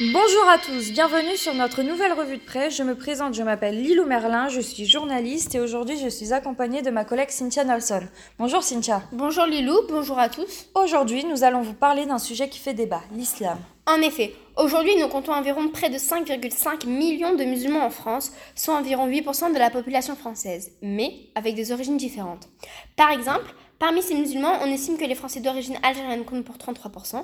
Bonjour à tous, bienvenue sur notre nouvelle revue de presse. Je me présente, je m'appelle Lilou Merlin, je suis journaliste et aujourd'hui je suis accompagnée de ma collègue Cynthia Nelson. Bonjour Cynthia. Bonjour Lilou, bonjour à tous. Aujourd'hui nous allons vous parler d'un sujet qui fait débat, l'islam. En effet, aujourd'hui nous comptons environ près de 5,5 millions de musulmans en France, soit environ 8% de la population française, mais avec des origines différentes. Par exemple, Parmi ces musulmans, on estime que les Français d'origine algérienne comptent pour 33%,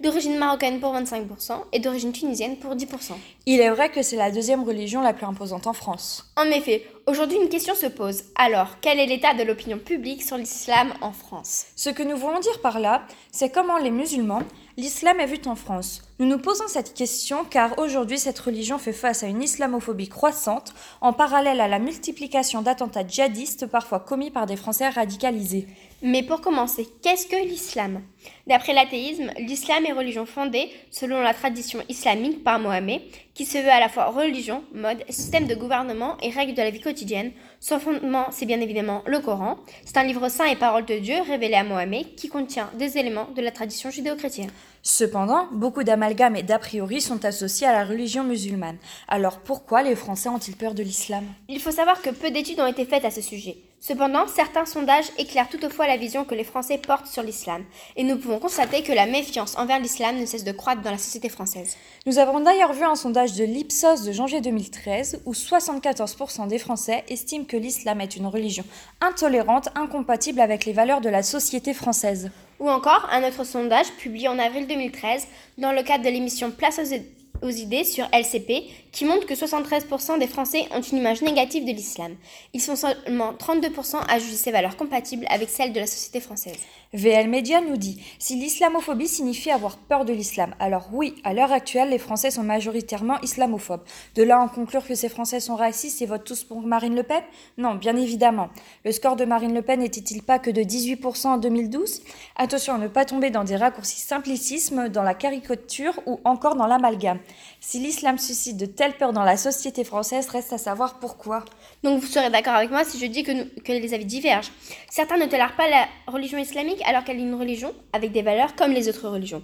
d'origine marocaine pour 25% et d'origine tunisienne pour 10%. Il est vrai que c'est la deuxième religion la plus imposante en France. En effet, aujourd'hui une question se pose. Alors, quel est l'état de l'opinion publique sur l'islam en France? Ce que nous voulons dire par là, c'est comment les musulmans, l'islam est vu en France. Nous nous posons cette question car aujourd'hui cette religion fait face à une islamophobie croissante en parallèle à la multiplication d'attentats djihadistes parfois commis par des Français radicalisés. Mais pour commencer, qu'est-ce que l'islam? D'après l'athéisme, l'islam est religion fondée, selon la tradition islamique, par Mohammed, qui se veut à la fois religion, mode, système de gouvernement et règles de la vie quotidienne. Son fondement, c'est bien évidemment le Coran. C'est un livre saint et parole de Dieu révélé à Mohammed qui contient des éléments de la tradition judéo-chrétienne. Cependant, beaucoup d'amalgames et d'a priori sont associés à la religion musulmane. Alors pourquoi les Français ont-ils peur de l'islam? Il faut savoir que peu d'études ont été faites à ce sujet. Cependant, certains sondages éclairent toutefois la vision que les Français portent sur l'islam, et nous pouvons constater que la méfiance envers l'islam ne cesse de croître dans la société française. Nous avons d'ailleurs vu un sondage de l'Ipsos de janvier 2013 où 74% des Français estiment que l'islam est une religion intolérante, incompatible avec les valeurs de la société française. Ou encore un autre sondage publié en avril 2013 dans le cadre de l'émission Place aux aux idées sur LCP qui montre que 73% des Français ont une image négative de l'islam. Ils sont seulement 32% à juger ces valeurs compatibles avec celles de la société française. VL Media nous dit si l'islamophobie signifie avoir peur de l'islam, alors oui, à l'heure actuelle, les Français sont majoritairement islamophobes. De là en conclure que ces Français sont racistes et votent tous pour Marine Le Pen? Non, bien évidemment. Le score de Marine Le Pen n'était-il pas que de 18% en 2012 Attention à ne pas tomber dans des raccourcis simplicisme, dans la caricature ou encore dans l'amalgame. Si l'islam suscite de telles peurs dans la société française, reste à savoir pourquoi. Donc vous serez d'accord avec moi si je dis que, que les avis divergent. Certains ne tolèrent pas la religion islamique? Alors qu'elle est une religion avec des valeurs comme les autres religions.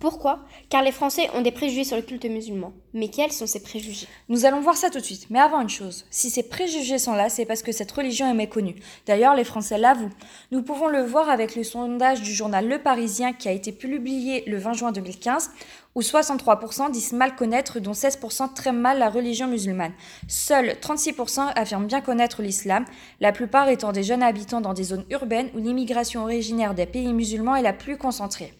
Pourquoi? Car les Français ont des préjugés sur le culte musulman. Mais quels sont ces préjugés? Nous allons voir ça tout de suite. Mais avant une chose, si ces préjugés sont là, c'est parce que cette religion est méconnue. D'ailleurs, les Français l'avouent. Nous pouvons le voir avec le sondage du journal Le Parisien qui a été publié le 20 juin 2015, où 63% disent mal connaître, dont 16% très mal la religion musulmane. Seuls 36% affirment bien connaître l'islam, la plupart étant des jeunes habitants dans des zones urbaines où l'immigration originaire des pays musulmans est la plus concentrée.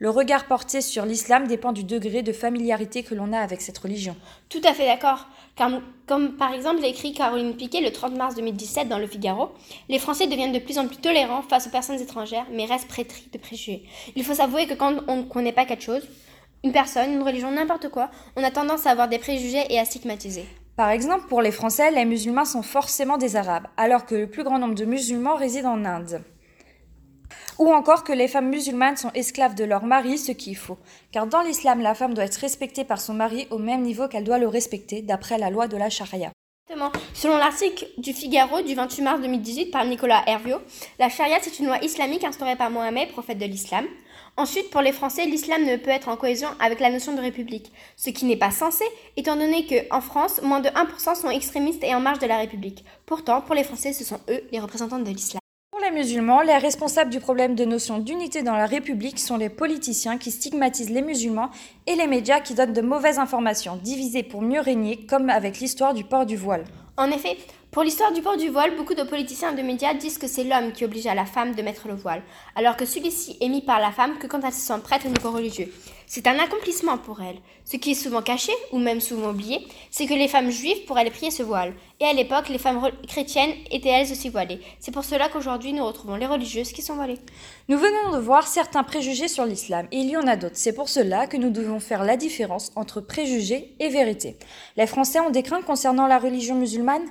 Le regard porté sur l'islam dépend du degré de familiarité que l'on a avec cette religion. Tout à fait d'accord. Comme, comme par exemple l'écrit Caroline Piquet le 30 mars 2017 dans Le Figaro, les Français deviennent de plus en plus tolérants face aux personnes étrangères, mais restent prêtris de préjugés. Il faut s'avouer que quand on ne connaît pas quelque chose, une personne, une religion, n'importe quoi, on a tendance à avoir des préjugés et à stigmatiser. Par exemple, pour les Français, les musulmans sont forcément des Arabes, alors que le plus grand nombre de musulmans résident en Inde. Ou encore que les femmes musulmanes sont esclaves de leur mari, ce qui est faux. Car dans l'islam, la femme doit être respectée par son mari au même niveau qu'elle doit le respecter, d'après la loi de la charia. Selon l'article du Figaro du 28 mars 2018 par Nicolas Herviot, la charia c'est une loi islamique instaurée par Mohamed, prophète de l'islam. Ensuite, pour les Français, l'islam ne peut être en cohésion avec la notion de république, ce qui n'est pas censé, étant donné qu'en France, moins de 1% sont extrémistes et en marge de la République. Pourtant, pour les Français, ce sont eux les représentants de l'islam les musulmans, les responsables du problème de notion d'unité dans la République sont les politiciens qui stigmatisent les musulmans et les médias qui donnent de mauvaises informations, divisées pour mieux régner, comme avec l'histoire du port du voile. En effet, pour l'histoire du port du voile, beaucoup de politiciens et de médias disent que c'est l'homme qui oblige à la femme de mettre le voile, alors que celui-ci est mis par la femme que quand elle se sent prête au niveau religieux. C'est un accomplissement pour elle. Ce qui est souvent caché, ou même souvent oublié, c'est que les femmes juives pourraient prier ce voile. Et à l'époque, les femmes chrétiennes étaient elles aussi voilées. C'est pour cela qu'aujourd'hui, nous retrouvons les religieuses qui sont voilées. Nous venons de voir certains préjugés sur l'islam, et il y en a d'autres. C'est pour cela que nous devons faire la différence entre préjugés et vérité. Les Français ont des craintes concernant la religion musulmane?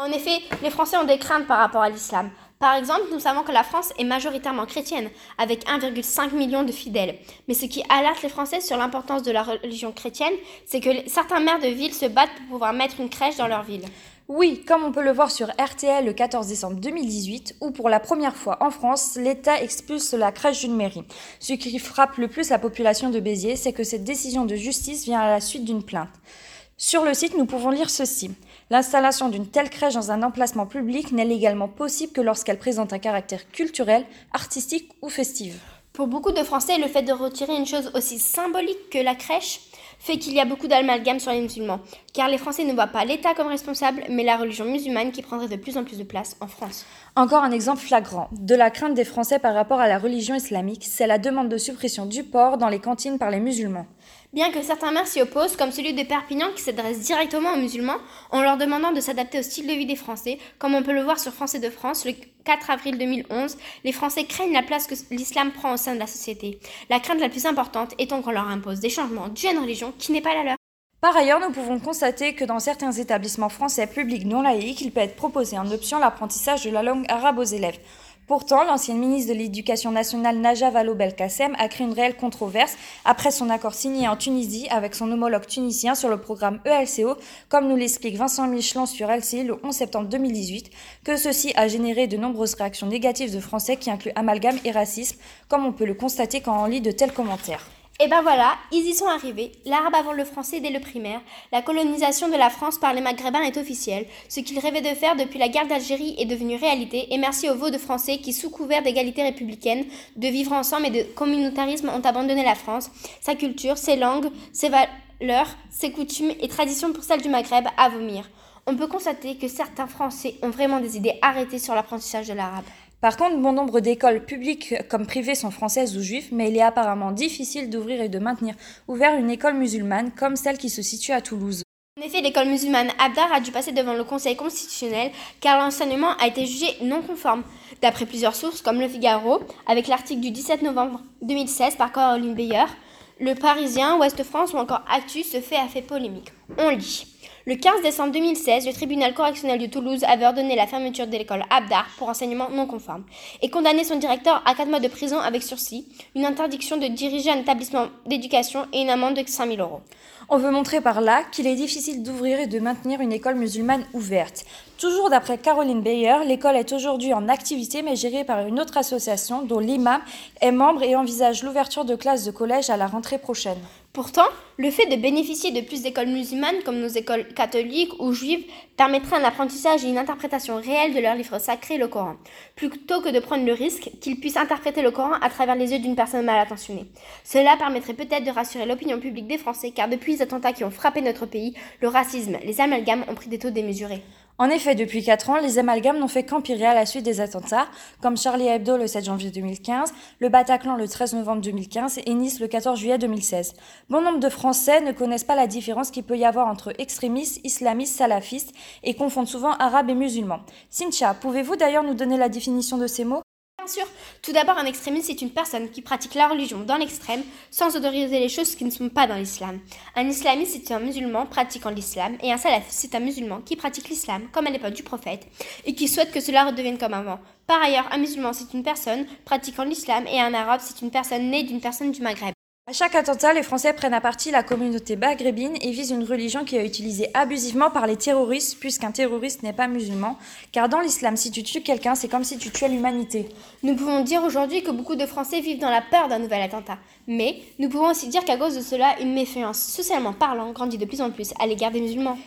En effet, les Français ont des craintes par rapport à l'islam. Par exemple, nous savons que la France est majoritairement chrétienne, avec 1,5 million de fidèles. Mais ce qui alerte les Français sur l'importance de la religion chrétienne, c'est que certains maires de ville se battent pour pouvoir mettre une crèche dans leur ville. Oui, comme on peut le voir sur RTL le 14 décembre 2018, où pour la première fois en France, l'État expulse la crèche d'une mairie. Ce qui frappe le plus la population de Béziers, c'est que cette décision de justice vient à la suite d'une plainte. Sur le site, nous pouvons lire ceci. L'installation d'une telle crèche dans un emplacement public n'est légalement possible que lorsqu'elle présente un caractère culturel, artistique ou festif. Pour beaucoup de Français, le fait de retirer une chose aussi symbolique que la crèche fait qu'il y a beaucoup d'amalgame sur les musulmans, car les Français ne voient pas l'État comme responsable, mais la religion musulmane qui prendrait de plus en plus de place en France. Encore un exemple flagrant de la crainte des Français par rapport à la religion islamique, c'est la demande de suppression du porc dans les cantines par les musulmans. Bien que certains maires s'y opposent, comme celui de Perpignan qui s'adresse directement aux musulmans en leur demandant de s'adapter au style de vie des Français, comme on peut le voir sur Français de France le 4 avril 2011, les Français craignent la place que l'islam prend au sein de la société. La crainte la plus importante étant qu'on leur impose des changements d'une religion qui n'est pas la leur. Par ailleurs, nous pouvons constater que dans certains établissements français publics non laïques, il peut être proposé en option l'apprentissage de la langue arabe aux élèves. Pourtant, l'ancienne ministre de l'Éducation nationale Najat Vallaud-Belkacem a créé une réelle controverse après son accord signé en Tunisie avec son homologue tunisien sur le programme ELCO, comme nous l'explique Vincent Michelin sur LCI le 11 septembre 2018, que ceci a généré de nombreuses réactions négatives de Français qui incluent amalgame et racisme, comme on peut le constater quand on lit de tels commentaires. Et ben voilà, ils y sont arrivés. L'arabe avant le français dès le primaire. La colonisation de la France par les Maghrébins est officielle. Ce qu'ils rêvaient de faire depuis la guerre d'Algérie est devenu réalité. Et merci aux veaux de Français qui, sous couvert d'égalité républicaine, de vivre ensemble et de communautarisme, ont abandonné la France, sa culture, ses langues, ses valeurs, ses coutumes et traditions pour celles du Maghreb à vomir. On peut constater que certains Français ont vraiment des idées arrêtées sur l'apprentissage de l'arabe. Par contre, bon nombre d'écoles publiques comme privées sont françaises ou juives, mais il est apparemment difficile d'ouvrir et de maintenir ouvert une école musulmane comme celle qui se situe à Toulouse. En effet, l'école musulmane Abdar a dû passer devant le Conseil constitutionnel car l'enseignement a été jugé non conforme. D'après plusieurs sources comme Le Figaro, avec l'article du 17 novembre 2016 par Caroline Beyer, Le Parisien, Ouest France ou encore Actu se fait à fait polémique. On lit. Le 15 décembre 2016, le tribunal correctionnel de Toulouse avait ordonné la fermeture de l'école Abdar pour enseignement non conforme et condamné son directeur à 4 mois de prison avec sursis, une interdiction de diriger un établissement d'éducation et une amende de 5 000 euros. On veut montrer par là qu'il est difficile d'ouvrir et de maintenir une école musulmane ouverte. Toujours d'après Caroline Bayer, l'école est aujourd'hui en activité mais gérée par une autre association dont l'imam est membre et envisage l'ouverture de classes de collège à la rentrée prochaine. Pourtant, le fait de bénéficier de plus d'écoles musulmanes comme nos écoles catholiques ou juives permettrait un apprentissage et une interprétation réelle de leur livre sacré, le Coran, plutôt que de prendre le risque qu'ils puissent interpréter le Coran à travers les yeux d'une personne mal intentionnée. Cela permettrait peut-être de rassurer l'opinion publique des Français car depuis les attentats qui ont frappé notre pays, le racisme, les amalgames ont pris des taux démesurés. En effet, depuis 4 ans, les amalgames n'ont fait qu'empirer à la suite des attentats, comme Charlie Hebdo le 7 janvier 2015, le Bataclan le 13 novembre 2015 et Nice le 14 juillet 2016. Bon nombre de Français ne connaissent pas la différence qu'il peut y avoir entre extrémistes, islamistes, salafistes et confondent souvent arabes et musulmans. Cynthia, pouvez-vous d'ailleurs nous donner la définition de ces mots? Bien sûr, tout d'abord, un extrémiste, c'est une personne qui pratique la religion dans l'extrême sans autoriser les choses qui ne sont pas dans l'islam. Un islamiste, c'est un musulman pratiquant l'islam, et un salafiste, c'est un musulman qui pratique l'islam comme à l'époque du prophète et qui souhaite que cela redevienne comme avant. Par ailleurs, un musulman, c'est une personne pratiquant l'islam, et un arabe, c'est une personne née d'une personne du Maghreb. À chaque attentat, les Français prennent à partie la communauté maghrébine et visent une religion qui est utilisée abusivement par les terroristes, puisqu'un terroriste n'est pas musulman. Car dans l'islam, si tu tues quelqu'un, c'est comme si tu tuais l'humanité. Nous pouvons dire aujourd'hui que beaucoup de Français vivent dans la peur d'un nouvel attentat. Mais nous pouvons aussi dire qu'à cause de cela, une méfiance socialement parlant grandit de plus en plus à l'égard des musulmans.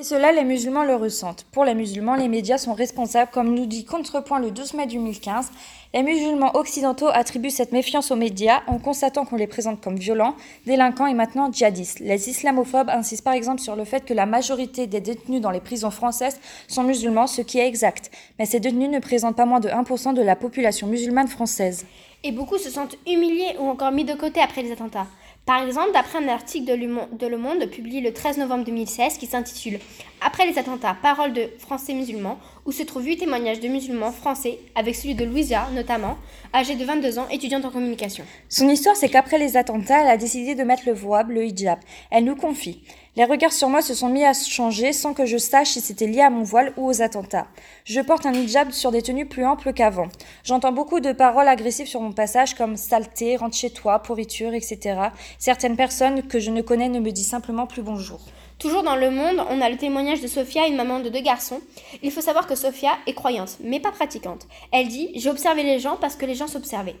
Et cela, les musulmans le ressentent. Pour les musulmans, les médias sont responsables, comme nous dit Contrepoint le 12 mai 2015. Les musulmans occidentaux attribuent cette méfiance aux médias en constatant qu'on les présente comme violents, délinquants et maintenant djihadistes. Les islamophobes insistent par exemple sur le fait que la majorité des détenus dans les prisons françaises sont musulmans, ce qui est exact. Mais ces détenus ne présentent pas moins de 1% de la population musulmane française. Et beaucoup se sentent humiliés ou encore mis de côté après les attentats. Par exemple, d'après un article de Le Monde publié le 13 novembre 2016 qui s'intitule Après les attentats, paroles de Français musulmans, où se trouvent huit témoignages de musulmans français, avec celui de Louisa notamment, âgée de 22 ans, étudiante en communication. Son histoire, c'est qu'après les attentats, elle a décidé de mettre le voile, le hijab. Elle nous confie. Les regards sur moi se sont mis à changer sans que je sache si c'était lié à mon voile ou aux attentats. Je porte un hijab sur des tenues plus amples qu'avant. J'entends beaucoup de paroles agressives sur mon passage comme saleté, rentre chez toi, pourriture, etc. Certaines personnes que je ne connais ne me disent simplement plus bonjour. Toujours dans le monde, on a le témoignage de Sophia, une maman de deux garçons. Il faut savoir que Sophia est croyante, mais pas pratiquante. Elle dit J'ai observé les gens parce que les gens s'observaient.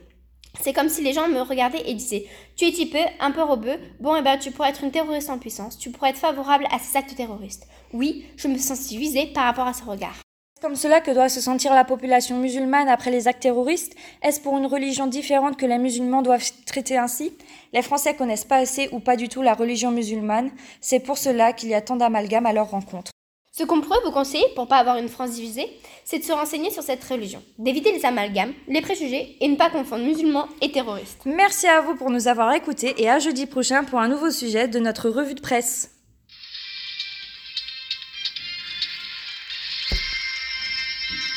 C'est comme si les gens me regardaient et disaient Tu es typé, un peu robeux, bon et eh ben tu pourrais être une terroriste en puissance, tu pourrais être favorable à ces actes terroristes. Oui, je me sens visée par rapport à ce regard. Est-ce comme cela que doit se sentir la population musulmane après les actes terroristes Est-ce pour une religion différente que les musulmans doivent traiter ainsi? Les Français connaissent pas assez ou pas du tout la religion musulmane, c'est pour cela qu'il y a tant d'amalgames à leur rencontre. Ce qu'on pourrait vous conseiller pour pas avoir une France divisée, c'est de se renseigner sur cette religion, d'éviter les amalgames, les préjugés et ne pas confondre musulmans et terroristes. Merci à vous pour nous avoir écoutés et à jeudi prochain pour un nouveau sujet de notre revue de presse.